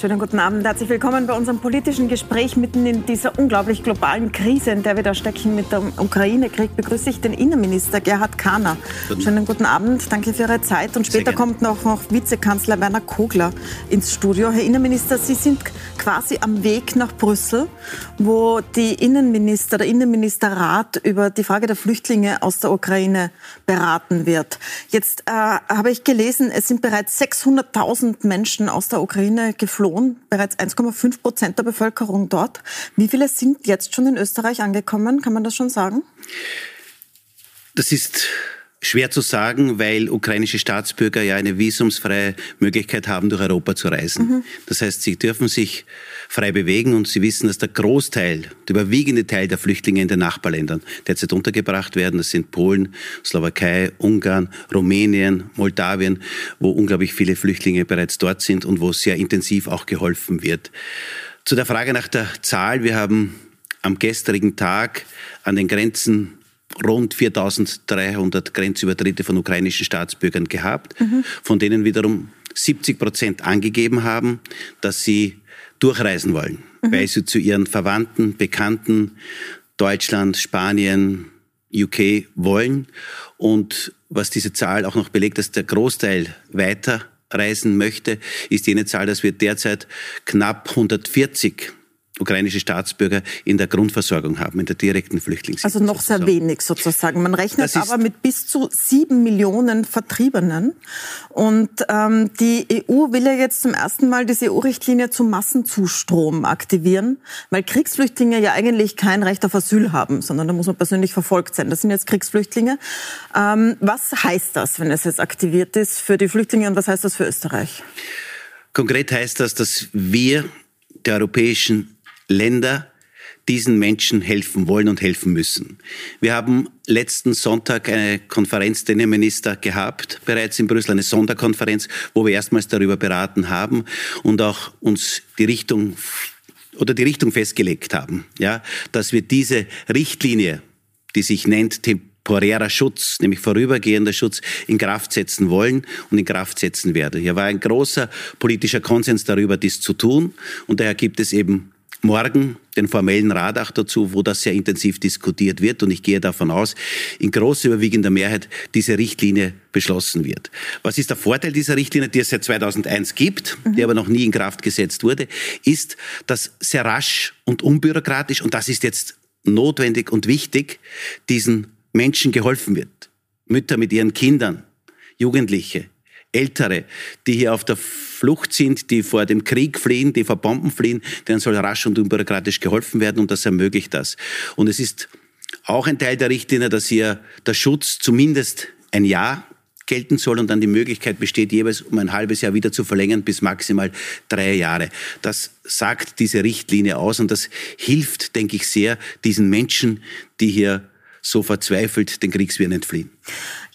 Schönen guten Abend. Herzlich willkommen bei unserem politischen Gespräch mitten in dieser unglaublich globalen Krise, in der wir da stecken mit dem Ukraine-Krieg. Begrüße ich den Innenminister Gerhard Kahner. Guten. Schönen guten Abend. Danke für Ihre Zeit. Und später kommt noch, noch Vizekanzler Werner Kogler ins Studio. Herr Innenminister, Sie sind quasi am Weg nach Brüssel, wo die Innenminister, der Innenministerrat über die Frage der Flüchtlinge aus der Ukraine beraten wird. Jetzt äh, habe ich gelesen, es sind bereits 600.000 Menschen aus der Ukraine geflohen Lohn, bereits 1,5 Prozent der Bevölkerung dort. Wie viele sind jetzt schon in Österreich angekommen? Kann man das schon sagen? Das ist Schwer zu sagen, weil ukrainische Staatsbürger ja eine visumsfreie Möglichkeit haben, durch Europa zu reisen. Mhm. Das heißt, sie dürfen sich frei bewegen und sie wissen, dass der Großteil, der überwiegende Teil der Flüchtlinge in den Nachbarländern derzeit untergebracht werden. Das sind Polen, Slowakei, Ungarn, Rumänien, Moldawien, wo unglaublich viele Flüchtlinge bereits dort sind und wo sehr intensiv auch geholfen wird. Zu der Frage nach der Zahl. Wir haben am gestrigen Tag an den Grenzen rund 4300 Grenzübertritte von ukrainischen Staatsbürgern gehabt, mhm. von denen wiederum 70 Prozent angegeben haben, dass sie durchreisen wollen, mhm. weil sie zu ihren Verwandten, Bekannten, Deutschland, Spanien, UK wollen. Und was diese Zahl auch noch belegt, dass der Großteil weiterreisen möchte, ist jene Zahl, dass wir derzeit knapp 140 ukrainische Staatsbürger in der Grundversorgung haben, in der direkten Flüchtlingshilfe. Also noch sehr wenig sozusagen. Man rechnet aber mit bis zu sieben Millionen Vertriebenen. Und ähm, die EU will ja jetzt zum ersten Mal diese EU-Richtlinie zum Massenzustrom aktivieren, weil Kriegsflüchtlinge ja eigentlich kein Recht auf Asyl haben, sondern da muss man persönlich verfolgt sein. Das sind jetzt Kriegsflüchtlinge. Ähm, was heißt das, wenn es jetzt aktiviert ist für die Flüchtlinge und was heißt das für Österreich? Konkret heißt das, dass wir der Europäischen Länder diesen Menschen helfen wollen und helfen müssen. Wir haben letzten Sonntag eine Konferenz der Innenminister gehabt, bereits in Brüssel, eine Sonderkonferenz, wo wir erstmals darüber beraten haben und auch uns die Richtung oder die Richtung festgelegt haben, ja, dass wir diese Richtlinie, die sich nennt temporärer Schutz, nämlich vorübergehender Schutz, in Kraft setzen wollen und in Kraft setzen werden. Hier war ein großer politischer Konsens darüber, dies zu tun und daher gibt es eben morgen den formellen Rat auch dazu, wo das sehr intensiv diskutiert wird. Und ich gehe davon aus, in großer überwiegender Mehrheit diese Richtlinie beschlossen wird. Was ist der Vorteil dieser Richtlinie, die es seit 2001 gibt, mhm. die aber noch nie in Kraft gesetzt wurde, ist, dass sehr rasch und unbürokratisch, und das ist jetzt notwendig und wichtig, diesen Menschen geholfen wird. Mütter mit ihren Kindern, Jugendliche, Ältere, die hier auf der Flucht sind, die vor dem Krieg fliehen, die vor Bomben fliehen, denen soll rasch und unbürokratisch geholfen werden und das ermöglicht das. Und es ist auch ein Teil der Richtlinie, dass hier der Schutz zumindest ein Jahr gelten soll und dann die Möglichkeit besteht, jeweils um ein halbes Jahr wieder zu verlängern bis maximal drei Jahre. Das sagt diese Richtlinie aus und das hilft, denke ich, sehr diesen Menschen, die hier so verzweifelt den Kriegswirren entfliehen.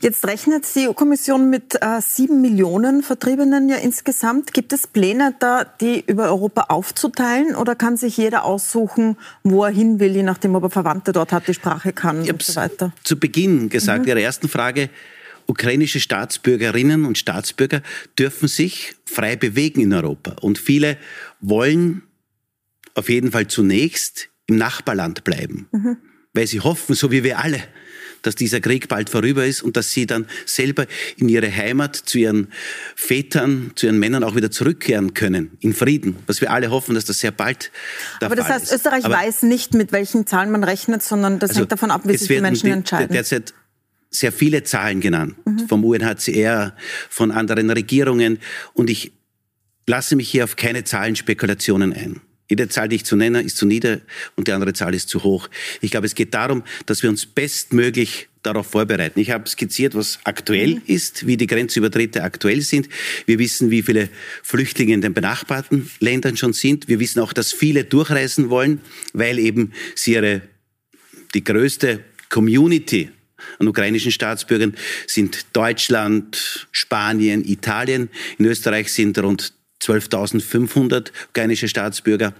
Jetzt rechnet die EU-Kommission mit äh, sieben Millionen Vertriebenen ja insgesamt. Gibt es Pläne da, die über Europa aufzuteilen oder kann sich jeder aussuchen, wo er hin will, je nachdem, ob er Verwandte dort hat, die Sprache kann ich und so weiter? Zu Beginn gesagt, mhm. Ihrer ersten Frage, ukrainische Staatsbürgerinnen und Staatsbürger dürfen sich frei bewegen in Europa. Und viele wollen auf jeden Fall zunächst im Nachbarland bleiben. Mhm weil sie hoffen, so wie wir alle, dass dieser Krieg bald vorüber ist und dass sie dann selber in ihre Heimat zu ihren Vätern, zu ihren Männern auch wieder zurückkehren können, in Frieden. Was wir alle hoffen, dass das sehr bald der Aber das Fall heißt, Österreich Aber weiß nicht, mit welchen Zahlen man rechnet, sondern das also hängt davon ab, wie sich die Menschen die, entscheiden. Derzeit sehr viele Zahlen genannt, mhm. vom UNHCR, von anderen Regierungen. Und ich lasse mich hier auf keine Zahlenspekulationen ein. Jede Zahl, die ich zu nenne, ist zu nieder und die andere Zahl ist zu hoch. Ich glaube, es geht darum, dass wir uns bestmöglich darauf vorbereiten. Ich habe skizziert, was aktuell mhm. ist, wie die Grenzübertritte aktuell sind. Wir wissen, wie viele Flüchtlinge in den benachbarten Ländern schon sind. Wir wissen auch, dass viele durchreisen wollen, weil eben sie ihre, die größte Community an ukrainischen Staatsbürgern sind Deutschland, Spanien, Italien. In Österreich sind rund 12.500 ukrainische Staatsbürger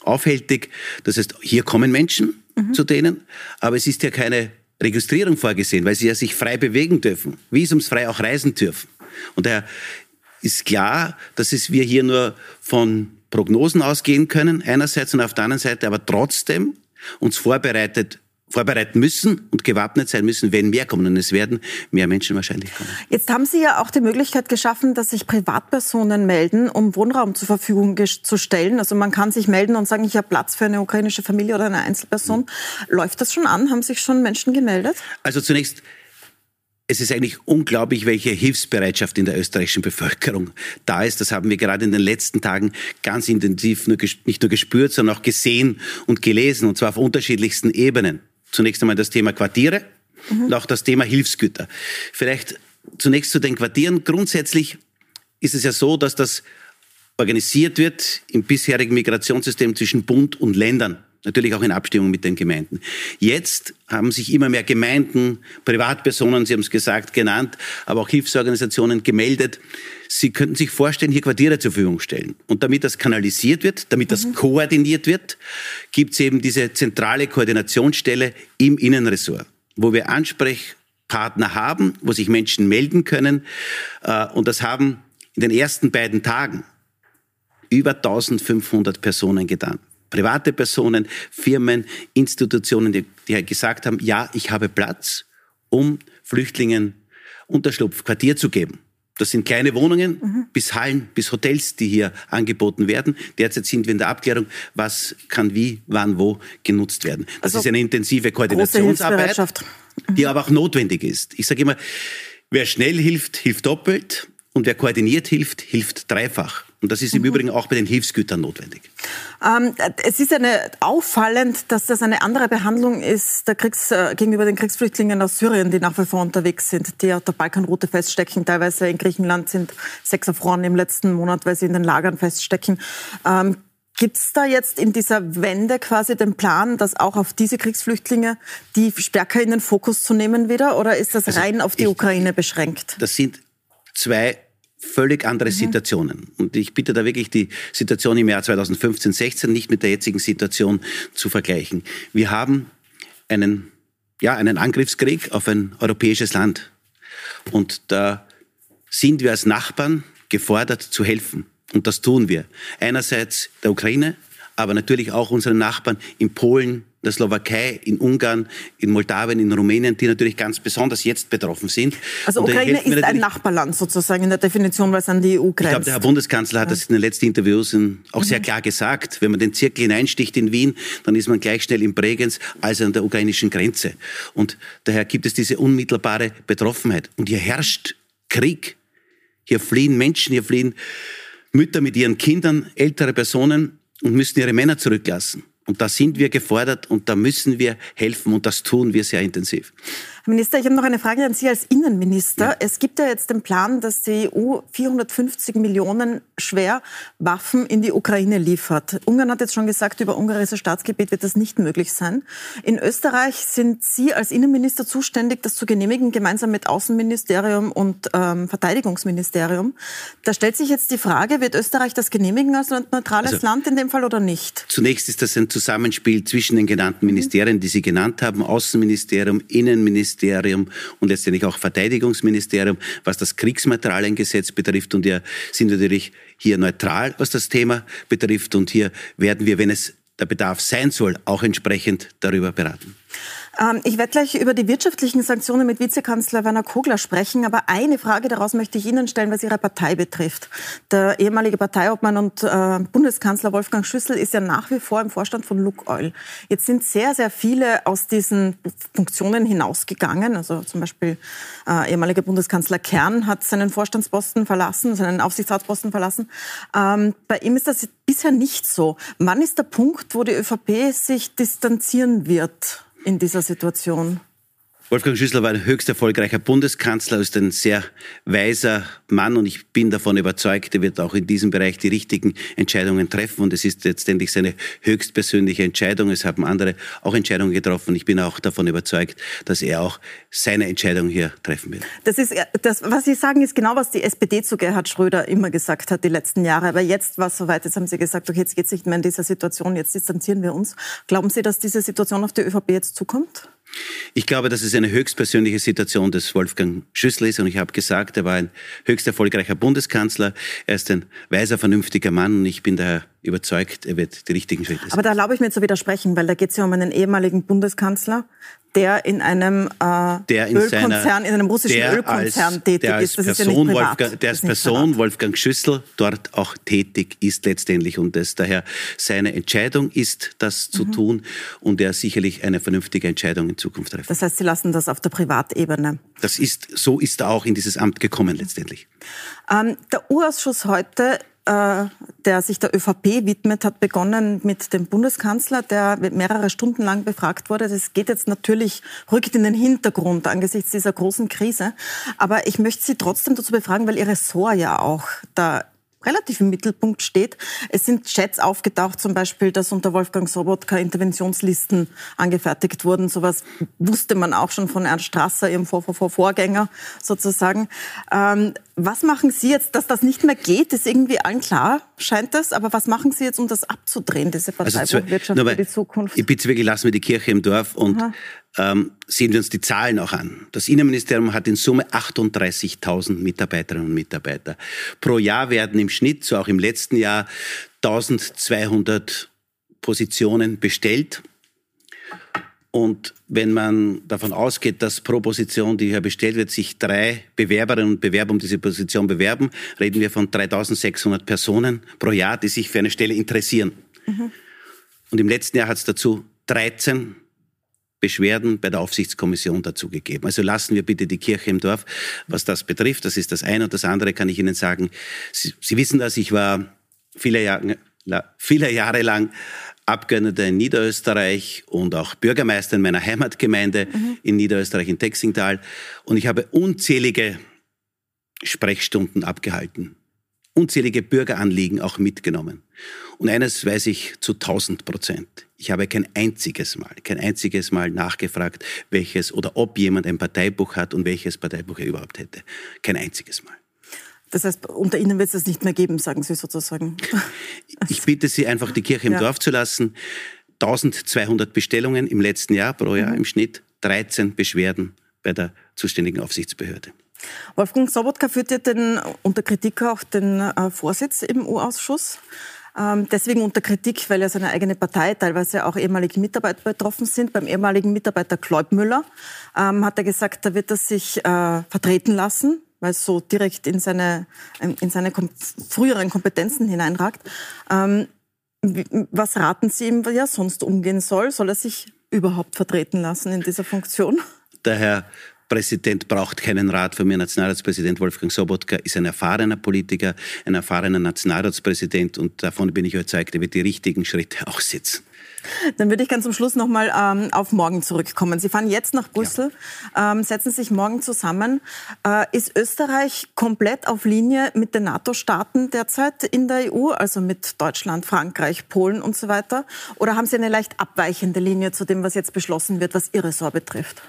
aufhältig. Das heißt, hier kommen Menschen mhm. zu denen, aber es ist ja keine Registrierung vorgesehen, weil sie ja sich frei bewegen dürfen, visumsfrei auch reisen dürfen. Und daher ist klar, dass es wir hier nur von Prognosen ausgehen können, einerseits und auf der anderen Seite aber trotzdem uns vorbereitet vorbereiten müssen und gewappnet sein müssen, wenn mehr kommen. Und es werden mehr Menschen wahrscheinlich kommen. Jetzt haben Sie ja auch die Möglichkeit geschaffen, dass sich Privatpersonen melden, um Wohnraum zur Verfügung zu stellen. Also man kann sich melden und sagen, ich habe Platz für eine ukrainische Familie oder eine Einzelperson. Mhm. Läuft das schon an? Haben sich schon Menschen gemeldet? Also zunächst es ist eigentlich unglaublich, welche Hilfsbereitschaft in der österreichischen Bevölkerung da ist. Das haben wir gerade in den letzten Tagen ganz intensiv nicht nur gespürt, sondern auch gesehen und gelesen, und zwar auf unterschiedlichsten Ebenen zunächst einmal das Thema Quartiere mhm. und auch das Thema Hilfsgüter. Vielleicht zunächst zu den Quartieren. Grundsätzlich ist es ja so, dass das organisiert wird im bisherigen Migrationssystem zwischen Bund und Ländern. Natürlich auch in Abstimmung mit den Gemeinden. Jetzt haben sich immer mehr Gemeinden, Privatpersonen, Sie haben es gesagt, genannt, aber auch Hilfsorganisationen gemeldet. Sie könnten sich vorstellen, hier Quartiere zur Verfügung stellen. Und damit das kanalisiert wird, damit das mhm. koordiniert wird, gibt es eben diese zentrale Koordinationsstelle im Innenressort, wo wir Ansprechpartner haben, wo sich Menschen melden können. Äh, und das haben in den ersten beiden Tagen über 1500 Personen getan private Personen, Firmen, Institutionen, die, die gesagt haben, ja, ich habe Platz, um Flüchtlingen Unterschlupf, Quartier zu geben. Das sind kleine Wohnungen mhm. bis Hallen, bis Hotels, die hier angeboten werden. Derzeit sind wir in der Abklärung, was kann wie, wann, wo genutzt werden. Das also ist eine intensive Koordinationsarbeit, mhm. die aber auch notwendig ist. Ich sage immer, wer schnell hilft, hilft doppelt und wer koordiniert hilft, hilft dreifach. Und das ist im mhm. Übrigen auch bei den Hilfsgütern notwendig. Ähm, es ist eine, auffallend, dass das eine andere Behandlung ist der Kriegs, äh, gegenüber den Kriegsflüchtlingen aus Syrien, die nach wie vor unterwegs sind, die auf der Balkanroute feststecken. Teilweise in Griechenland sind sechs erfroren im letzten Monat, weil sie in den Lagern feststecken. Ähm, Gibt es da jetzt in dieser Wende quasi den Plan, das auch auf diese Kriegsflüchtlinge, die stärker in den Fokus zu nehmen wieder? Oder ist das also rein auf die ich, Ukraine beschränkt? Das sind zwei völlig andere mhm. Situationen. Und ich bitte da wirklich die Situation im Jahr 2015, 16 nicht mit der jetzigen Situation zu vergleichen. Wir haben einen, ja, einen Angriffskrieg auf ein europäisches Land. Und da sind wir als Nachbarn gefordert zu helfen. Und das tun wir. Einerseits der Ukraine, aber natürlich auch unseren Nachbarn in Polen, der Slowakei, in Ungarn, in Moldawien, in Rumänien, die natürlich ganz besonders jetzt betroffen sind. Also Ukraine ist ein Nachbarland sozusagen in der Definition, weil es an die EU grenzt. Ich glaube, der Herr Bundeskanzler hat das in den letzten Interviews auch mhm. sehr klar gesagt. Wenn man den Zirkel hineinsticht in Wien, dann ist man gleich schnell in Bregenz, also an der ukrainischen Grenze. Und daher gibt es diese unmittelbare Betroffenheit. Und hier herrscht Krieg. Hier fliehen Menschen, hier fliehen Mütter mit ihren Kindern, ältere Personen und müssen ihre Männer zurücklassen. Und da sind wir gefordert und da müssen wir helfen und das tun wir sehr intensiv. Herr Minister, ich habe noch eine Frage an Sie als Innenminister. Ja. Es gibt ja jetzt den Plan, dass die EU 450 Millionen schwer Waffen in die Ukraine liefert. Ungarn hat jetzt schon gesagt, über ungarisches Staatsgebiet wird das nicht möglich sein. In Österreich sind Sie als Innenminister zuständig, das zu genehmigen, gemeinsam mit Außenministerium und ähm, Verteidigungsministerium. Da stellt sich jetzt die Frage, wird Österreich das genehmigen als neutrales also, Land in dem Fall oder nicht? Zunächst ist das ein Zusammenspiel zwischen den genannten Ministerien, die Sie genannt haben, Außenministerium, Innenministerium, Ministerium und letztendlich auch Verteidigungsministerium, was das Kriegsmaterialiengesetz betrifft. Und wir sind natürlich hier neutral, was das Thema betrifft. Und hier werden wir, wenn es der Bedarf sein soll, auch entsprechend darüber beraten. Ähm, ich werde gleich über die wirtschaftlichen Sanktionen mit Vizekanzler Werner Kogler sprechen, aber eine Frage daraus möchte ich Ihnen stellen, was Ihre Partei betrifft. Der ehemalige Parteiobmann und äh, Bundeskanzler Wolfgang Schüssel ist ja nach wie vor im Vorstand von Lukoil. Jetzt sind sehr, sehr viele aus diesen Funktionen hinausgegangen. Also zum Beispiel äh, ehemaliger Bundeskanzler Kern hat seinen Vorstandsposten verlassen, seinen Aufsichtsratsposten verlassen. Ähm, bei ihm ist das bisher nicht so. Wann ist der Punkt, wo die ÖVP sich distanzieren wird? In dieser Situation? Wolfgang Schüssler war ein höchst erfolgreicher Bundeskanzler, ist ein sehr weiser Mann und ich bin davon überzeugt, er wird auch in diesem Bereich die richtigen Entscheidungen treffen und es ist letztendlich seine höchstpersönliche Entscheidung. Es haben andere auch Entscheidungen getroffen. Ich bin auch davon überzeugt, dass er auch seine Entscheidung hier treffen wird. Das ist das, was Sie sagen, ist genau, was die SPD zu Gerhard Schröder immer gesagt hat die letzten Jahre. Aber jetzt war es soweit. Jetzt haben Sie gesagt, okay, jetzt geht es nicht mehr in dieser Situation. Jetzt distanzieren wir uns. Glauben Sie, dass diese Situation auf die ÖVP jetzt zukommt? Ich glaube, dass es eine höchstpersönliche Situation des Wolfgang Schüssel ist. Und ich habe gesagt, er war ein höchst erfolgreicher Bundeskanzler. Er ist ein weiser, vernünftiger Mann. Und ich bin daher überzeugt, er wird die richtigen Schritte setzen. Aber da erlaube ich mir zu widersprechen, weil da geht es ja um einen ehemaligen Bundeskanzler, der in einem äh, der in Ölkonzern, seiner, in einem russischen Ölkonzern als, tätig ist. Das Person ist ja nicht privat. Wolfgang, der als Person. Wolfgang Schüssel dort auch tätig ist letztendlich und es daher seine Entscheidung ist, das zu mhm. tun und er sicherlich eine vernünftige Entscheidung in Zukunft treffen. Das heißt, Sie lassen das auf der Privatebene. Das ist so ist er auch in dieses Amt gekommen letztendlich. Ähm, der Urausschuss heute der sich der ÖVP widmet, hat begonnen mit dem Bundeskanzler, der mehrere Stunden lang befragt wurde. Das geht jetzt natürlich, rückt in den Hintergrund angesichts dieser großen Krise. Aber ich möchte Sie trotzdem dazu befragen, weil Ihr Ressort ja auch da relativ im Mittelpunkt steht. Es sind Chats aufgetaucht, zum Beispiel, dass unter Wolfgang Sobotka Interventionslisten angefertigt wurden. Sowas wusste man auch schon von Ernst Strasser, ihrem Vor -Vor Vorgänger sozusagen. Ähm, was machen Sie jetzt, dass das nicht mehr geht? Ist irgendwie allen klar, scheint das. Aber was machen Sie jetzt, um das abzudrehen, diese Parteiwirtschaft also für die Zukunft? Ich bitte wirklich, lassen wir die Kirche im Dorf und Aha ähm, sehen wir uns die Zahlen auch an. Das Innenministerium hat in Summe 38.000 Mitarbeiterinnen und Mitarbeiter. Pro Jahr werden im Schnitt, so auch im letzten Jahr, 1200 Positionen bestellt. Und wenn man davon ausgeht, dass pro Position, die hier bestellt wird, sich drei Bewerberinnen und Bewerber um diese Position bewerben, reden wir von 3600 Personen pro Jahr, die sich für eine Stelle interessieren. Mhm. Und im letzten Jahr hat es dazu 13 Beschwerden bei der Aufsichtskommission dazugegeben. Also lassen wir bitte die Kirche im Dorf, was das betrifft. Das ist das eine. Und das andere kann ich Ihnen sagen. Sie, Sie wissen das, ich war viele Jahre, viele Jahre lang Abgeordneter in Niederösterreich und auch Bürgermeister in meiner Heimatgemeinde mhm. in Niederösterreich in Texingtal. Und ich habe unzählige Sprechstunden abgehalten, unzählige Bürgeranliegen auch mitgenommen. Und eines weiß ich zu 1000 Prozent. Ich habe kein einziges Mal, kein einziges Mal nachgefragt, welches oder ob jemand ein Parteibuch hat und welches Parteibuch er überhaupt hätte. Kein einziges Mal. Das heißt, unter Ihnen wird es das nicht mehr geben, sagen Sie sozusagen. Ich bitte Sie einfach, die Kirche im ja. Dorf zu lassen. 1200 Bestellungen im letzten Jahr pro Jahr mhm. im Schnitt, 13 Beschwerden bei der zuständigen Aufsichtsbehörde. Wolfgang Sobotka führt ja den, unter Kritik auch den äh, Vorsitz im U-Ausschuss. Ähm, deswegen unter Kritik, weil ja seine eigene Partei, teilweise auch ehemalige Mitarbeiter betroffen sind. Beim ehemaligen Mitarbeiter Kleubmüller ähm, hat er gesagt, da wird er sich äh, vertreten lassen, weil es so direkt in seine, in seine kom früheren Kompetenzen hineinragt. Ähm, was raten Sie ihm, wie er sonst umgehen soll? Soll er sich überhaupt vertreten lassen in dieser Funktion? Der Herr Präsident braucht keinen Rat von mir. Nationalratspräsident Wolfgang Sobotka ist ein erfahrener Politiker, ein erfahrener Nationalratspräsident und davon bin ich überzeugt, er wird die richtigen Schritte auch setzen. Dann würde ich ganz zum Schluss nochmal ähm, auf morgen zurückkommen. Sie fahren jetzt nach Brüssel, ja. ähm, setzen sich morgen zusammen. Äh, ist Österreich komplett auf Linie mit den NATO-Staaten derzeit in der EU, also mit Deutschland, Frankreich, Polen und so weiter? Oder haben Sie eine leicht abweichende Linie zu dem, was jetzt beschlossen wird, was Ihr Ressort betrifft?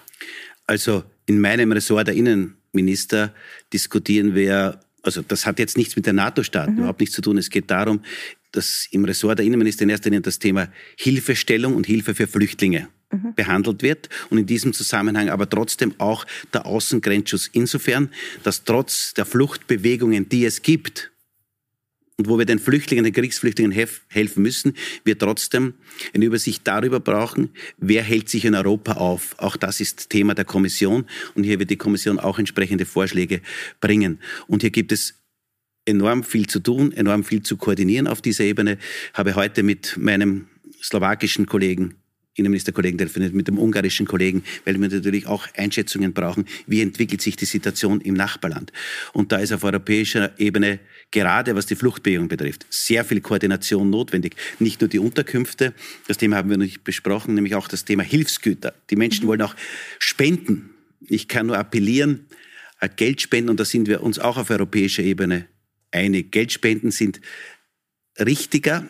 Also in meinem Ressort der Innenminister diskutieren wir, also das hat jetzt nichts mit den NATO-Staaten mhm. überhaupt nichts zu tun. Es geht darum, dass im Ressort der Innenminister in erster Linie das Thema Hilfestellung und Hilfe für Flüchtlinge mhm. behandelt wird und in diesem Zusammenhang aber trotzdem auch der Außengrenzschutz insofern, dass trotz der Fluchtbewegungen, die es gibt, und wo wir den Flüchtlingen, den Kriegsflüchtlingen helfen müssen, wir trotzdem eine Übersicht darüber brauchen, wer hält sich in Europa auf. Auch das ist Thema der Kommission und hier wird die Kommission auch entsprechende Vorschläge bringen. Und hier gibt es enorm viel zu tun, enorm viel zu koordinieren auf dieser Ebene. Habe heute mit meinem slowakischen Kollegen Innenministerkollegen telefoniert, mit dem ungarischen Kollegen, weil wir natürlich auch Einschätzungen brauchen, wie entwickelt sich die Situation im Nachbarland. Und da ist auf europäischer Ebene gerade was die Fluchtbewegung betrifft, sehr viel Koordination notwendig. Nicht nur die Unterkünfte, das Thema haben wir noch nicht besprochen, nämlich auch das Thema Hilfsgüter. Die Menschen mhm. wollen auch spenden. Ich kann nur appellieren, äh, Geld spenden, und da sind wir uns auch auf europäischer Ebene einig. Geldspenden sind richtiger,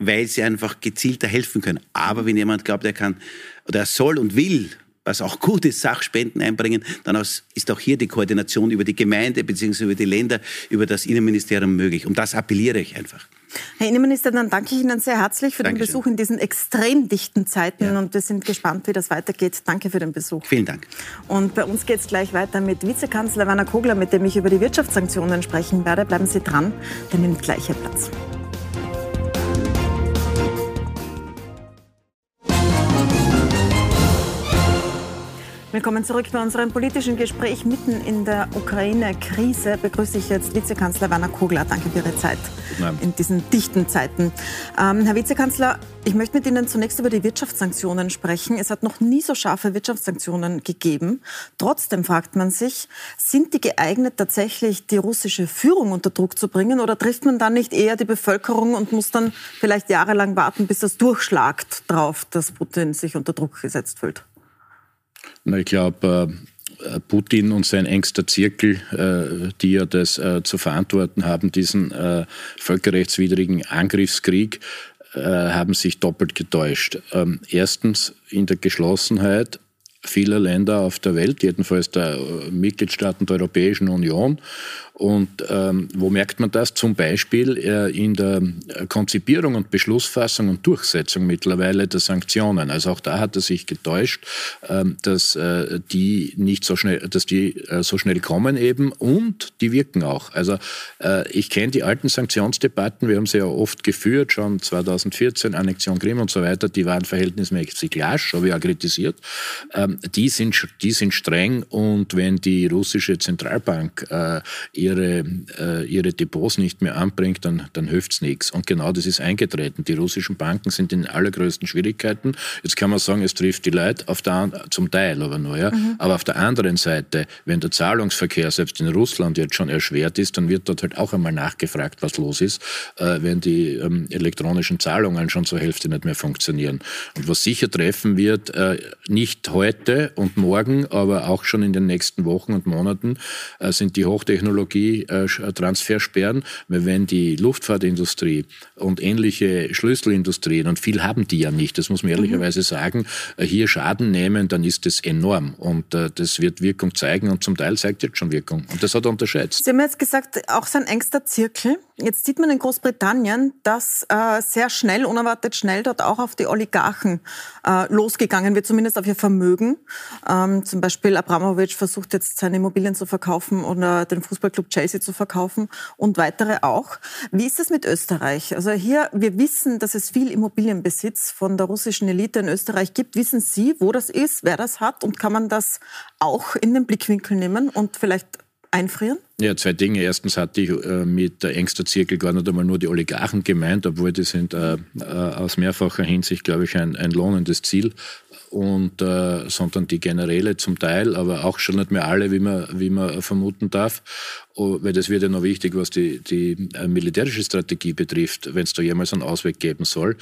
weil sie einfach gezielter helfen können. Aber wenn jemand glaubt, er kann oder er soll und will, was auch gut ist, Sachspenden einbringen, dann ist auch hier die Koordination über die Gemeinde bzw. über die Länder, über das Innenministerium möglich. Um das appelliere ich einfach. Herr Innenminister, dann danke ich Ihnen sehr herzlich für Dankeschön. den Besuch in diesen extrem dichten Zeiten ja. und wir sind gespannt, wie das weitergeht. Danke für den Besuch. Vielen Dank. Und bei uns geht es gleich weiter mit Vizekanzler Werner Kogler, mit dem ich über die Wirtschaftssanktionen sprechen werde. Bleiben Sie dran, der nimmt gleich Platz. Willkommen zurück bei unserem politischen Gespräch. Mitten in der Ukraine-Krise begrüße ich jetzt Vizekanzler Werner Kogler. Danke für Ihre Zeit in diesen dichten Zeiten. Ähm, Herr Vizekanzler, ich möchte mit Ihnen zunächst über die Wirtschaftssanktionen sprechen. Es hat noch nie so scharfe Wirtschaftssanktionen gegeben. Trotzdem fragt man sich, sind die geeignet, tatsächlich die russische Führung unter Druck zu bringen? Oder trifft man dann nicht eher die Bevölkerung und muss dann vielleicht jahrelang warten, bis das durchschlagt drauf, dass Putin sich unter Druck gesetzt fühlt? Na, ich glaube, äh, Putin und sein engster Zirkel, äh, die ja das äh, zu verantworten haben, diesen völkerrechtswidrigen Angriffskrieg, haben sich doppelt getäuscht. Ähm, erstens in der Geschlossenheit vieler Länder auf der Welt, jedenfalls der Mitgliedstaaten der Europäischen Union und ähm, wo merkt man das? Zum Beispiel äh, in der Konzipierung und Beschlussfassung und Durchsetzung mittlerweile der Sanktionen. Also auch da hat er sich getäuscht, ähm, dass äh, die nicht so schnell, dass die äh, so schnell kommen eben und die wirken auch. Also äh, ich kenne die alten Sanktionsdebatten, wir haben sie ja oft geführt, schon 2014, Annexion Krim und so weiter, die waren verhältnismäßig lasch, habe ich auch kritisiert. Ähm, die, sind, die sind streng und wenn die russische Zentralbank äh, ihre, äh, ihre Depots nicht mehr anbringt, dann, dann hilft es nichts. Und genau das ist eingetreten. Die russischen Banken sind in allergrößten Schwierigkeiten. Jetzt kann man sagen, es trifft die Leute auf der, zum Teil aber nur. Ja? Mhm. Aber auf der anderen Seite, wenn der Zahlungsverkehr selbst in Russland jetzt schon erschwert ist, dann wird dort halt auch einmal nachgefragt, was los ist, äh, wenn die ähm, elektronischen Zahlungen schon zur Hälfte nicht mehr funktionieren. Und was sicher treffen wird, nicht heute und morgen, aber auch schon in den nächsten Wochen und Monaten, äh, sind die Hochtechnologie Technologietransfersperren, weil wenn die Luftfahrtindustrie und ähnliche Schlüsselindustrien, und viel haben die ja nicht, das muss man ehrlicherweise sagen, äh, hier Schaden nehmen, dann ist das enorm. Und äh, das wird Wirkung zeigen und zum Teil zeigt jetzt schon Wirkung. Und das hat er unterschätzt. Sie haben jetzt gesagt, auch sein engster Zirkel. Jetzt sieht man in Großbritannien, dass äh, sehr schnell, unerwartet schnell dort auch auf die Oligarchen äh, losgegangen wird, zumindest auf ihr Vermögen. Ähm, zum Beispiel Abramovic versucht jetzt seine Immobilien zu verkaufen oder den Fußballclub Chelsea zu verkaufen und weitere auch. Wie ist es mit Österreich? Also hier, wir wissen, dass es viel Immobilienbesitz von der russischen Elite in Österreich gibt. Wissen Sie, wo das ist, wer das hat und kann man das auch in den Blickwinkel nehmen und vielleicht einfrieren? Ja, zwei Dinge. Erstens hatte ich äh, mit der engster Zirkel gar nicht einmal nur die Oligarchen gemeint, obwohl die sind äh, äh, aus mehrfacher Hinsicht, glaube ich, ein, ein lohnendes Ziel und äh, sondern die Generäle zum Teil, aber auch schon nicht mehr alle, wie man, wie man vermuten darf. Oh, weil das wird ja noch wichtig, was die, die äh, militärische Strategie betrifft, wenn es da jemals einen Ausweg geben soll.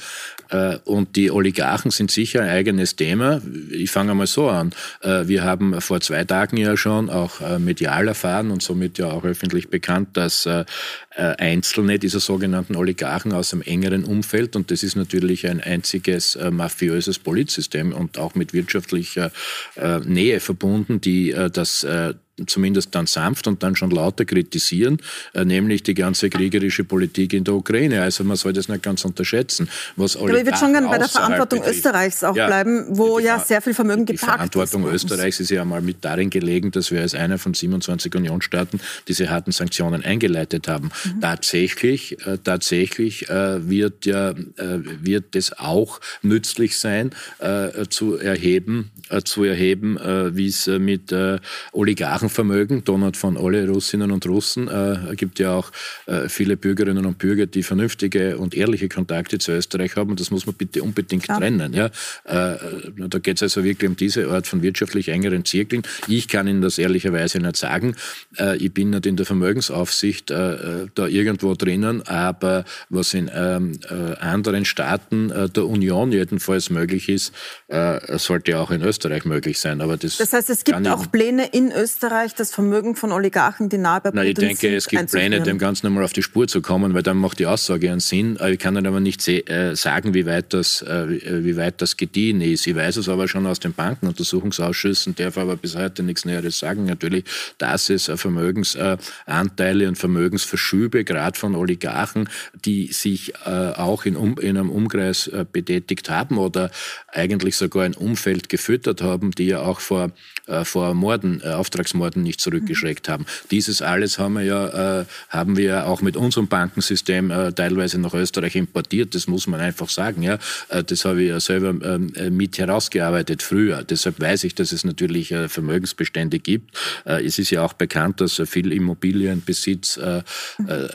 Äh, und die Oligarchen sind sicher ein eigenes Thema. Ich fange einmal so an. Äh, wir haben vor zwei Tagen ja schon auch äh, medial erfahren und somit ja auch öffentlich bekannt, dass äh, äh, einzelne dieser sogenannten Oligarchen aus einem engeren Umfeld, und das ist natürlich ein einziges mafiöses Politsystem und auch mit wirtschaftlicher äh, Nähe verbunden, die äh, das äh, zumindest dann sanft und dann schon lauter kritisieren, äh, nämlich die ganze kriegerische Politik in der Ukraine. Also man soll das nicht ganz unterschätzen. Was Aber ich würde schon gerne bei der Verantwortung betrifft. Österreichs auch ja, bleiben, wo ja sehr viel Vermögen geparkt ist. Die Verantwortung ist Österreichs ist ja einmal mit darin gelegen, dass wir als einer von 27 Unionsstaaten diese harten Sanktionen eingeleitet haben. Mhm. Tatsächlich, äh, tatsächlich äh, wird ja äh, wird es auch nützlich sein, äh, zu erheben, äh, zu erheben, wie es mit Oligarchen Vermögen, Donut von alle Russinnen und Russen. Äh, gibt ja auch äh, viele Bürgerinnen und Bürger, die vernünftige und ehrliche Kontakte zu Österreich haben. Und das muss man bitte unbedingt ja. trennen. Ja? Äh, da geht es also wirklich um diese Art von wirtschaftlich engeren Zirkeln. Ich kann Ihnen das ehrlicherweise nicht sagen. Äh, ich bin nicht in der Vermögensaufsicht äh, da irgendwo drinnen, aber was in ähm, äh, anderen Staaten der Union jedenfalls möglich ist, sollte auch in Österreich möglich sein. Aber das, das heißt, es gibt auch Pläne in Österreich, Österreich das Vermögen von Oligarchen, die nahe bei Putin Ich denke, es gibt Pläne, dem Ganzen einmal auf die Spur zu kommen, weil dann macht die Aussage einen Sinn. Ich kann dann aber nicht äh, sagen, wie weit, das, äh, wie weit das gediehen ist. Ich weiß es aber schon aus den Bankenuntersuchungsausschüssen, darf aber bis heute nichts Näheres sagen. Natürlich, dass es Vermögensanteile und Vermögensverschübe, gerade von Oligarchen, die sich äh, auch in, in einem Umkreis betätigt haben oder eigentlich sogar ein Umfeld gefüttert haben, die ja auch vor, vor Morden, Auftragsmorden Massenmorden nicht zurückgeschreckt haben. Dieses alles haben wir ja, äh, haben wir auch mit unserem Bankensystem äh, teilweise nach Österreich importiert. Das muss man einfach sagen. Ja, äh, das habe ich ja selber ähm, äh, mit herausgearbeitet früher. Deshalb weiß ich, dass es natürlich äh, Vermögensbestände gibt. Äh, es ist ja auch bekannt, dass viel Immobilienbesitz,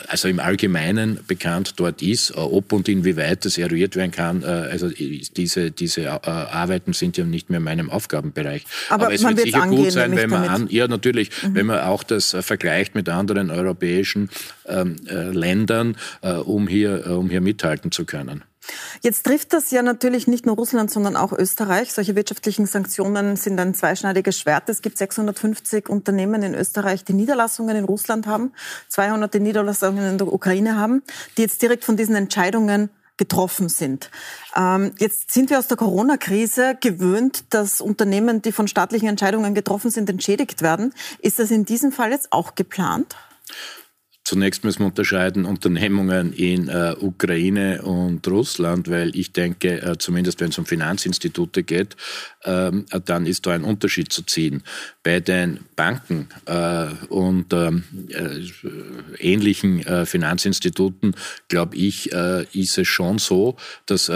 also im Allgemeinen bekannt dort ist. Ob und inwieweit das eruiert werden kann, also diese diese Arbeiten sind ja nicht mehr in meinem Aufgabenbereich. Aber, Aber es wird sicher gut sein, wenn man an, ja natürlich, mhm. wenn man auch das vergleicht mit anderen europäischen ähm, Ländern, um hier um hier mithalten zu können. Jetzt trifft das ja natürlich nicht nur Russland, sondern auch Österreich. Solche wirtschaftlichen Sanktionen sind ein zweischneidiges Schwert. Es gibt 650 Unternehmen in Österreich, die Niederlassungen in Russland haben, 200 die Niederlassungen in der Ukraine haben, die jetzt direkt von diesen Entscheidungen getroffen sind. Ähm, jetzt sind wir aus der Corona-Krise gewöhnt, dass Unternehmen, die von staatlichen Entscheidungen getroffen sind, entschädigt werden. Ist das in diesem Fall jetzt auch geplant? Zunächst müssen wir unterscheiden Unternehmungen in äh, Ukraine und Russland, weil ich denke, äh, zumindest wenn es um Finanzinstitute geht, ähm, dann ist da ein Unterschied zu ziehen. Bei den Banken äh, und ähm, äh, ähnlichen äh, Finanzinstituten, glaube ich, äh, ist es schon so, dass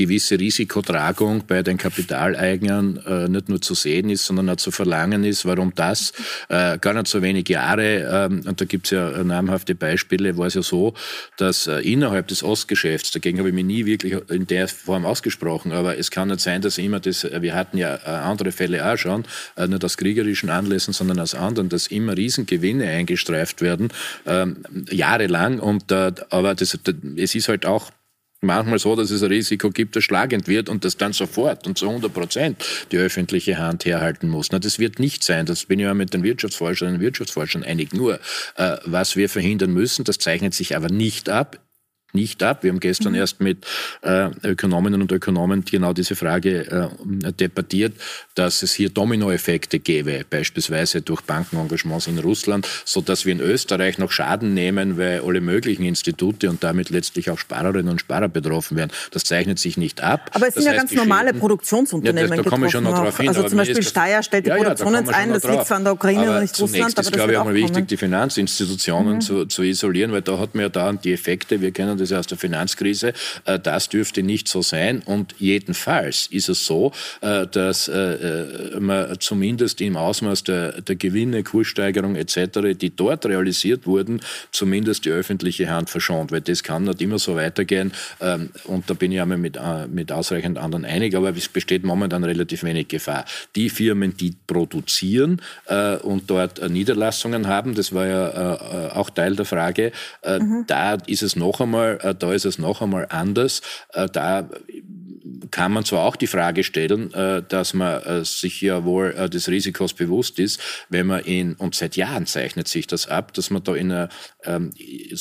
gewisse Risikotragung bei den Kapitaleignern äh, nicht nur zu sehen ist, sondern auch zu verlangen ist. Warum das? Äh, gar nicht so wenig Jahre, ähm, und da gibt es ja namhafte Beispiele, war es ja so, dass äh, innerhalb des Ostgeschäfts, dagegen habe ich mich nie wirklich in der Form ausgesprochen, aber es kann nicht sein, dass immer das, äh, wir hatten ja äh, andere Fälle auch schon, äh, nicht aus kriegerischen Anlässen, sondern aus anderen, dass immer Riesengewinne eingestreift werden, ähm, jahrelang. Und, aber das, es ist halt auch manchmal so, dass es ein Risiko gibt, das schlagend wird und das dann sofort und zu 100 Prozent die öffentliche Hand herhalten muss. Na, das wird nicht sein. Das bin ich ja mit den Wirtschaftsforschern und Wirtschaftsforschern einig. Nur, äh, was wir verhindern müssen, das zeichnet sich aber nicht ab nicht ab. Wir haben gestern mhm. erst mit äh, Ökonominnen und Ökonomen genau diese Frage äh, debattiert, dass es hier Dominoeffekte gäbe, beispielsweise durch Bankenengagements in Russland, so dass wir in Österreich noch Schaden nehmen, weil alle möglichen Institute und damit letztlich auch Sparerinnen und Sparer betroffen werden. Das zeichnet sich nicht ab. Aber es sind das ja ganz normale Produktionsunternehmen. Ja, das, da komme ich schon noch drauf hin. Also zum Beispiel Steyr stellt die ja, Produktion ja, ein, das liegt zwar an der Ukraine aber und nicht Russland, aber ist, glaube ich, auch mal wichtig, die Finanzinstitutionen mhm. zu, zu isolieren, weil da hat man ja da die Effekte, wir kennen das ja aus der Finanzkrise. Äh, das dürfte nicht so sein. Und jedenfalls ist es so, äh, dass äh, man zumindest im Ausmaß der, der Gewinne, Kurssteigerung etc., die dort realisiert wurden, zumindest die öffentliche Hand verschont. Weil das kann nicht immer so weitergehen. Ähm, und da bin ich einmal mit, mit ausreichend anderen einig. Aber es besteht momentan relativ wenig Gefahr. Die Firmen, die produzieren und dort Niederlassungen haben, das war ja auch Teil der Frage, mhm. da ist es noch einmal da ist es noch einmal anders. Äh, da kann man zwar auch die Frage stellen, äh, dass man äh, sich ja wohl des Risikos bewusst ist, wenn man in, und seit Jahren zeichnet sich das ab, dass man da in, eine, ähm,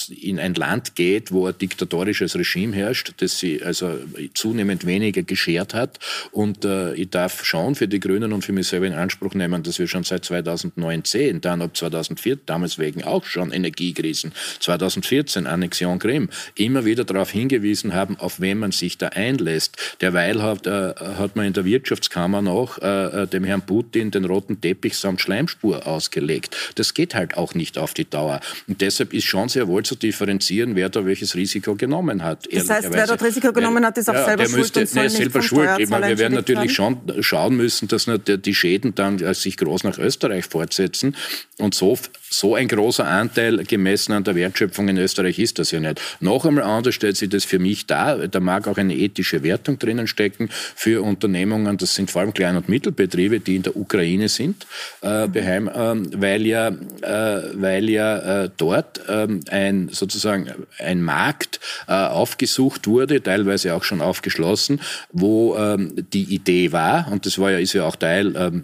in ein Land geht, wo ein diktatorisches Regime herrscht, das sie also zunehmend weniger geschert hat. Und ich darf schon für die Grünen und für mich selber in Anspruch nehmen, dass wir schon seit 2019, dann ab 2004, damals wegen auch schon Energiekrisen, 2014 Annexion Krim, immer wieder darauf hingewiesen haben, auf wen man sich da einlässt. Derweil hat, äh, hat man in der Wirtschaftskammer noch äh, äh, dem Herrn Putin den roten Teppich samt Schleimspur ausgelegt. Das geht halt auch nicht auf die Dauer. Und deshalb ist schon sehr wohl zu differenzieren, wer da welches Risiko genommen hat. Das heißt, wer dort Risiko genommen hat, ist auch ja, selber schuld müsste, und soll nee, selber schuld. Ich meine, wir werden natürlich schon schauen müssen, dass die Schäden dann äh, sich groß nach Österreich fortsetzen. Und so, so ein großer Anteil gemessen an der Wertschöpfung in Österreich ist das ja nicht. Noch einmal anders stellt sich das für mich dar. Da mag auch eine ethische Wertung drinnen stecken für Unternehmungen. Das sind vor allem Klein- und Mittelbetriebe, die in der Ukraine sind, äh, beheim, äh, weil ja, äh, weil ja äh, dort ähm, ein sozusagen ein Markt äh, aufgesucht wurde, teilweise auch schon aufgeschlossen, wo ähm, die Idee war, und das war ja, ist ja auch Teil ähm,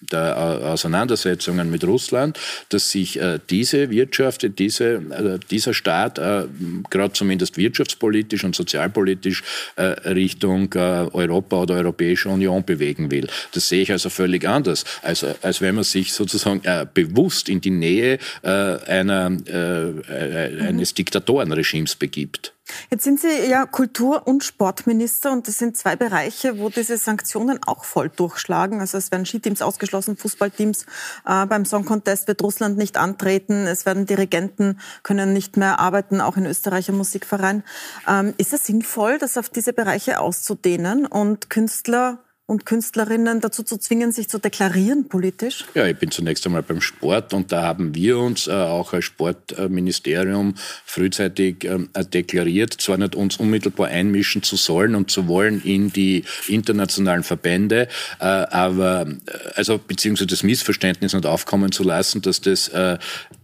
der Auseinandersetzungen mit Russland, dass sich äh, diese Wirtschaft, diese, äh, dieser Staat äh, gerade zumindest wirtschaftspolitisch und sozialpolitisch äh, Richtung äh, Europa oder Europäische Union bewegen will. Das sehe ich also völlig anders, als, als wenn man sich sozusagen äh, bewusst in die Nähe einer, eines Diktatorenregimes begibt. Jetzt sind Sie ja Kultur- und Sportminister und das sind zwei Bereiche, wo diese Sanktionen auch voll durchschlagen. Also es werden Skiteams ausgeschlossen, Fußballteams. Äh, beim Song Contest wird Russland nicht antreten. Es werden Dirigenten können nicht mehr arbeiten, auch in Österreich im Musikverein. Ähm, ist es sinnvoll, das auf diese Bereiche auszudehnen und Künstler und Künstlerinnen dazu zu zwingen, sich zu deklarieren politisch? Ja, ich bin zunächst einmal beim Sport und da haben wir uns äh, auch als Sportministerium frühzeitig äh, deklariert, zwar nicht uns unmittelbar einmischen zu sollen und zu wollen in die internationalen Verbände, äh, aber äh, also beziehungsweise das Missverständnis nicht aufkommen zu lassen, dass das äh,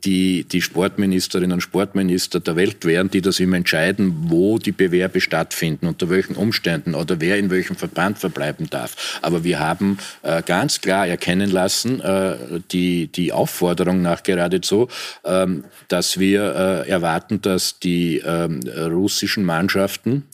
die, die Sportministerinnen und Sportminister der Welt wären, die das immer entscheiden, wo die Bewerbe stattfinden, unter welchen Umständen oder wer in welchem Verband verbleiben darf. Aber wir haben äh, ganz klar erkennen lassen, äh, die, die Aufforderung nach geradezu, ähm, dass wir äh, erwarten, dass die ähm, russischen Mannschaften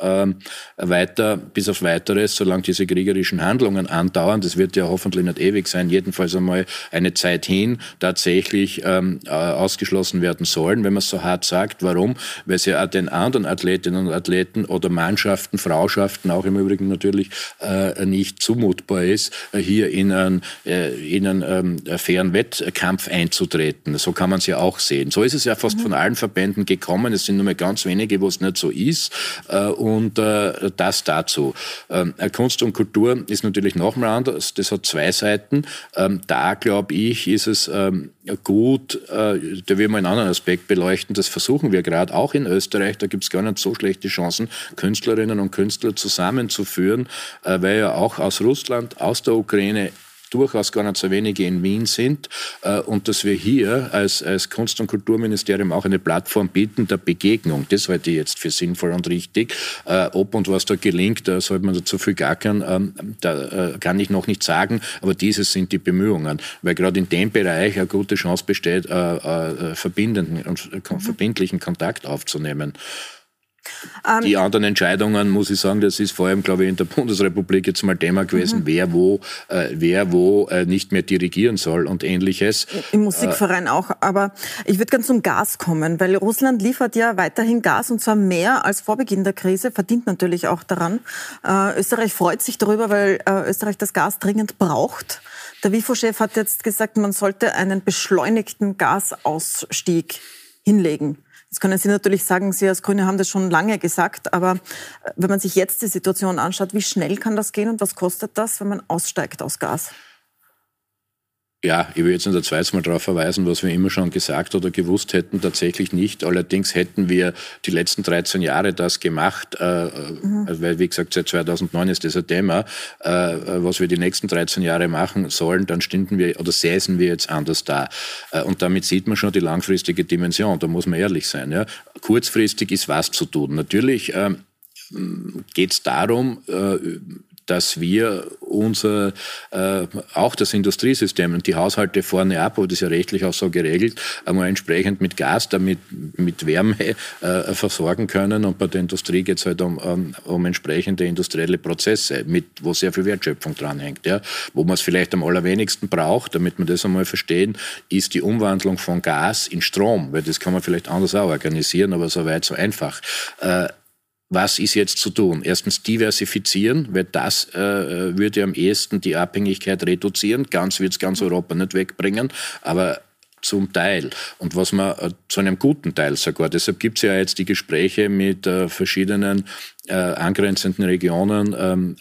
ähm, weiter, bis auf weiteres, solange diese kriegerischen Handlungen andauern, das wird ja hoffentlich nicht ewig sein, jedenfalls einmal eine Zeit hin tatsächlich ähm, äh, ausgeschlossen werden sollen, wenn man es so hart sagt. Warum? Weil es ja auch den anderen Athletinnen und Athleten oder Mannschaften, Frauschaften auch im Übrigen natürlich äh, nicht zumutbar ist, äh, hier in einen, äh, in einen ähm, fairen Wettkampf einzutreten. So kann man es ja auch sehen. So ist es ja fast mhm. von allen Verbänden gekommen. Es sind nur mehr ganz wenige, wo es nicht so ist. Äh, und äh, das dazu. Ähm, äh, Kunst und Kultur ist natürlich nochmal anders. Das hat zwei Seiten. Ähm, da, glaube ich, ist es ähm, gut, äh, da will man einen anderen Aspekt beleuchten. Das versuchen wir gerade auch in Österreich. Da gibt es gar nicht so schlechte Chancen, Künstlerinnen und Künstler zusammenzuführen, äh, weil ja auch aus Russland, aus der Ukraine durchaus gar nicht so wenige in Wien sind äh, und dass wir hier als, als Kunst- und Kulturministerium auch eine Plattform bieten der Begegnung. Das halte ich jetzt für sinnvoll und richtig. Äh, ob und was da gelingt, da sollte man dazu viel gackern, ähm, da äh, kann ich noch nicht sagen, aber dieses sind die Bemühungen, weil gerade in dem Bereich eine gute Chance besteht, verbindenden und verbindlichen Kontakt aufzunehmen. Ähm, die anderen Entscheidungen, muss ich sagen, das ist vor allem, glaube ich, in der Bundesrepublik jetzt mal Thema gewesen, mhm. wer wo, äh, wer wo äh, nicht mehr dirigieren soll und ähnliches. Im Musikverein äh, auch. Aber ich würde gerne zum Gas kommen, weil Russland liefert ja weiterhin Gas und zwar mehr als vor Beginn der Krise, verdient natürlich auch daran. Äh, Österreich freut sich darüber, weil äh, Österreich das Gas dringend braucht. Der WIFO-Chef hat jetzt gesagt, man sollte einen beschleunigten Gasausstieg hinlegen. Jetzt können Sie natürlich sagen, Sie als Grüne haben das schon lange gesagt, aber äh, wenn man sich jetzt die Situation anschaut, wie schnell kann das gehen und was kostet das, wenn man aussteigt aus Gas? Ja, ich will jetzt nicht ein zweites Mal darauf verweisen, was wir immer schon gesagt oder gewusst hätten, tatsächlich nicht. Allerdings hätten wir die letzten 13 Jahre das gemacht, äh, mhm. weil wie gesagt, seit 2009 ist das ein Thema, äh, was wir die nächsten 13 Jahre machen sollen, dann stünden wir oder säßen wir jetzt anders da. Äh, und damit sieht man schon die langfristige Dimension, da muss man ehrlich sein. Ja. Kurzfristig ist was zu tun. Natürlich ähm, geht es darum, äh, dass wir unser, äh, auch das Industriesystem und die Haushalte vorne ab, aber das ist ja rechtlich auch so geregelt, einmal entsprechend mit Gas, damit mit Wärme äh, versorgen können. Und bei der Industrie geht es halt um, um, um, entsprechende industrielle Prozesse, mit, wo sehr viel Wertschöpfung dranhängt. Ja. Wo man es vielleicht am allerwenigsten braucht, damit wir das einmal verstehen, ist die Umwandlung von Gas in Strom, weil das kann man vielleicht anders auch organisieren, aber so weit so einfach. Äh, was ist jetzt zu tun? Erstens diversifizieren, weil das äh, würde am ehesten die Abhängigkeit reduzieren. Ganz wird es ganz Europa nicht wegbringen, aber zum Teil. Und was man äh, zu einem guten Teil sogar. Deshalb gibt es ja jetzt die Gespräche mit äh, verschiedenen äh, angrenzenden Regionen ähm,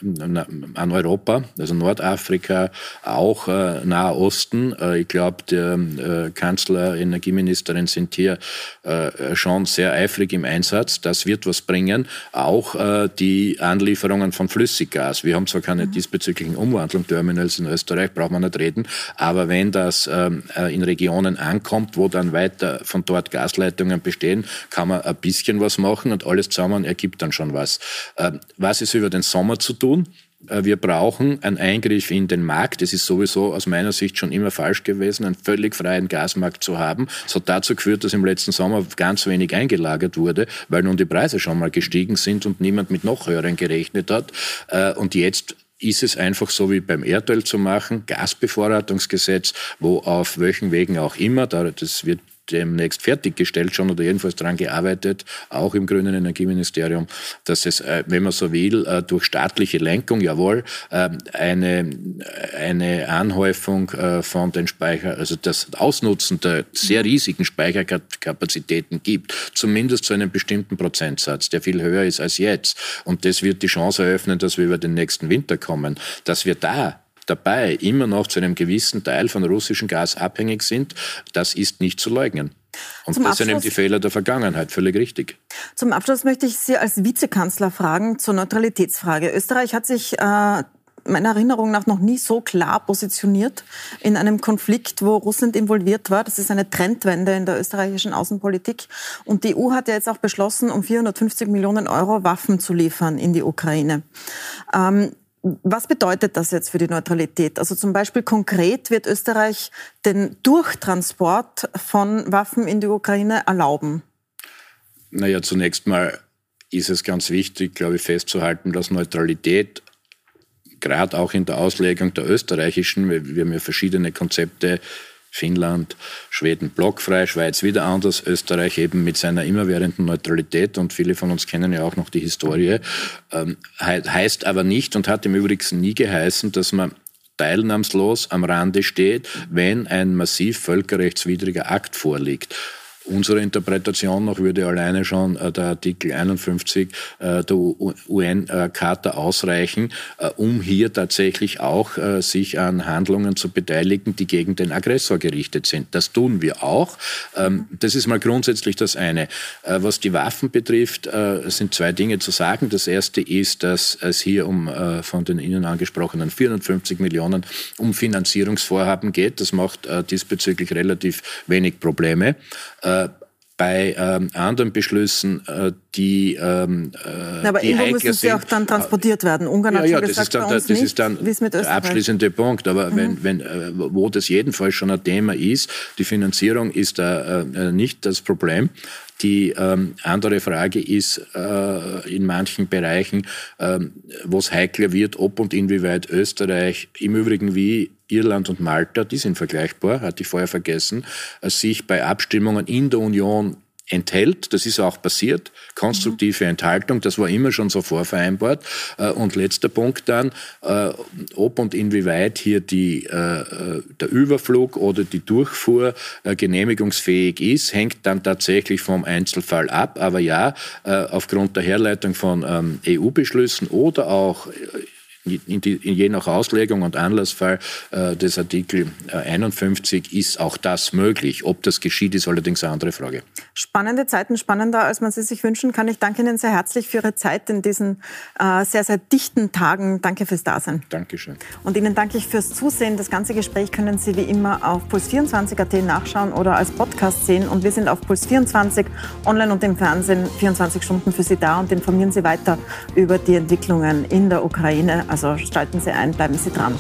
an Europa, also Nordafrika, auch äh, Nahe Osten. Äh, ich glaube, der äh, Kanzler, Energieministerin sind hier äh, schon sehr eifrig im Einsatz. Das wird was bringen. Auch äh, die Anlieferungen von Flüssiggas. Wir haben zwar keine mhm. diesbezüglichen Umwandlungsterminals in Österreich, braucht man nicht reden, aber wenn das ähm, äh, in Regionen ankommt, wo dann weiter von dort Gasleitungen bestehen, kann man ein bisschen was machen und alles zusammen ergibt dann schon was. Ähm, was ist über den Sommer zu tun? Äh, wir brauchen einen Eingriff in den Markt. Es ist sowieso aus meiner Sicht schon immer falsch gewesen, einen völlig freien Gasmarkt zu haben. Das hat dazu geführt, dass im letzten Sommer ganz wenig eingelagert wurde, weil nun die Preise schon mal gestiegen sind und niemand mit noch höheren gerechnet hat. Äh, und jetzt ist es einfach so wie beim Erdöl zu machen, Gasbevorratungsgesetz, wo auf welchen Wegen auch immer, das wird demnächst fertiggestellt schon oder jedenfalls daran gearbeitet, auch im grünen Energieministerium, dass es, äh, wenn man so will, äh, durch staatliche Lenkung, jawohl, äh, eine, eine Anhäufung von den Speicher, also das Ausnutzen der sehr riesigen Speicherkapazitäten gibt, zumindest zu einem bestimmten Prozentsatz, der viel höher ist als jetzt. Und das wird die Chance eröffnen, dass wir über den nächsten Winter kommen, dass wir da dabei immer noch zu einem gewissen Teil von russischem Gas abhängig sind, das ist nicht zu leugnen. Und Zum das sind eben die Fehler der Vergangenheit, völlig richtig. Zum Abschluss möchte ich Sie als Vizekanzler fragen zur Neutralitätsfrage. Österreich hat sich äh, meiner Erinnerung nach noch nie so klar positioniert in einem Konflikt, wo Russland involviert war. Das ist eine Trendwende in der österreichischen Außenpolitik. Und die EU hat ja jetzt auch beschlossen, um 450 Millionen Euro Waffen zu liefern in die Ukraine. Ähm, was bedeutet das jetzt für die Neutralität? Also zum Beispiel konkret wird Österreich den Durchtransport von Waffen in die Ukraine erlauben? Naja, zunächst mal ist es ganz wichtig, glaube ich, festzuhalten, dass Neutralität gerade auch in der Auslegung der österreichischen, wir haben ja verschiedene Konzepte Finnland, Schweden blockfrei, Schweiz wieder anders, Österreich eben mit seiner immerwährenden Neutralität und viele von uns kennen ja auch noch die Historie, ähm, heißt aber nicht und hat im Übrigen nie geheißen, dass man teilnahmslos am Rande steht, wenn ein massiv völkerrechtswidriger Akt vorliegt. Unsere Interpretation noch würde alleine schon äh, der Artikel 51 äh, der UN-Charta ausreichen, äh, um hier tatsächlich auch sich an Handlungen zu beteiligen, die gegen den Aggressor gerichtet sind. Das tun wir auch. Ähm, das ist mal grundsätzlich das eine. Was die Waffen betrifft, sind zwei Dinge zu sagen. Das erste ist, dass es hier um von den Ihnen angesprochenen 450 Millionen um Finanzierungsvorhaben geht. Das macht diesbezüglich relativ wenig Probleme. Äh, bei ähm, anderen Beschlüssen, äh, die ähm, äh, Aber die irgendwo müssen sie auch dann transportiert werden. Ungarn hat ja, ja, gesagt, das ist dann, das nicht, ist dann der abschließende Punkt. Aber mhm. wenn, wenn, äh, wo das jedenfalls schon ein Thema ist, die Finanzierung ist da äh, nicht das Problem. Die ähm, andere Frage ist äh, in manchen Bereichen, ähm, wo es heikler wird, ob und inwieweit Österreich im Übrigen wie Irland und Malta, die sind vergleichbar, hatte ich vorher vergessen, äh, sich bei Abstimmungen in der Union enthält. Das ist auch passiert. Konstruktive Enthaltung, das war immer schon so vorvereinbart. Äh, und letzter Punkt dann, äh, ob und inwieweit hier die, der Überflug oder die Durchfuhr genehmigungsfähig ist, hängt dann tatsächlich vom Einzelfall ab. Aber ja, aufgrund der Herleitung von ähm, EU-Beschlüssen oder auch in die, in je nach Auslegung und Anlassfall äh, des Artikel 51 äh, ist auch das möglich. Ob das geschieht, ist allerdings eine andere Frage. Spannende Zeiten, spannender, als man sie sich wünschen kann. Ich danke Ihnen sehr herzlich für Ihre Zeit in diesen äh, sehr, sehr dichten Tagen. Danke fürs Dasein. Dankeschön. Und Ihnen danke ich fürs Zusehen. Das ganze Gespräch können Sie wie immer auf puls24.at nachschauen oder als Podcast sehen. Und wir sind auf Puls24 online und im Fernsehen 24 Stunden für Sie da und informieren Sie weiter über die Entwicklungen in der Ukraine. Also schalten Sie ein, bleiben Sie dran.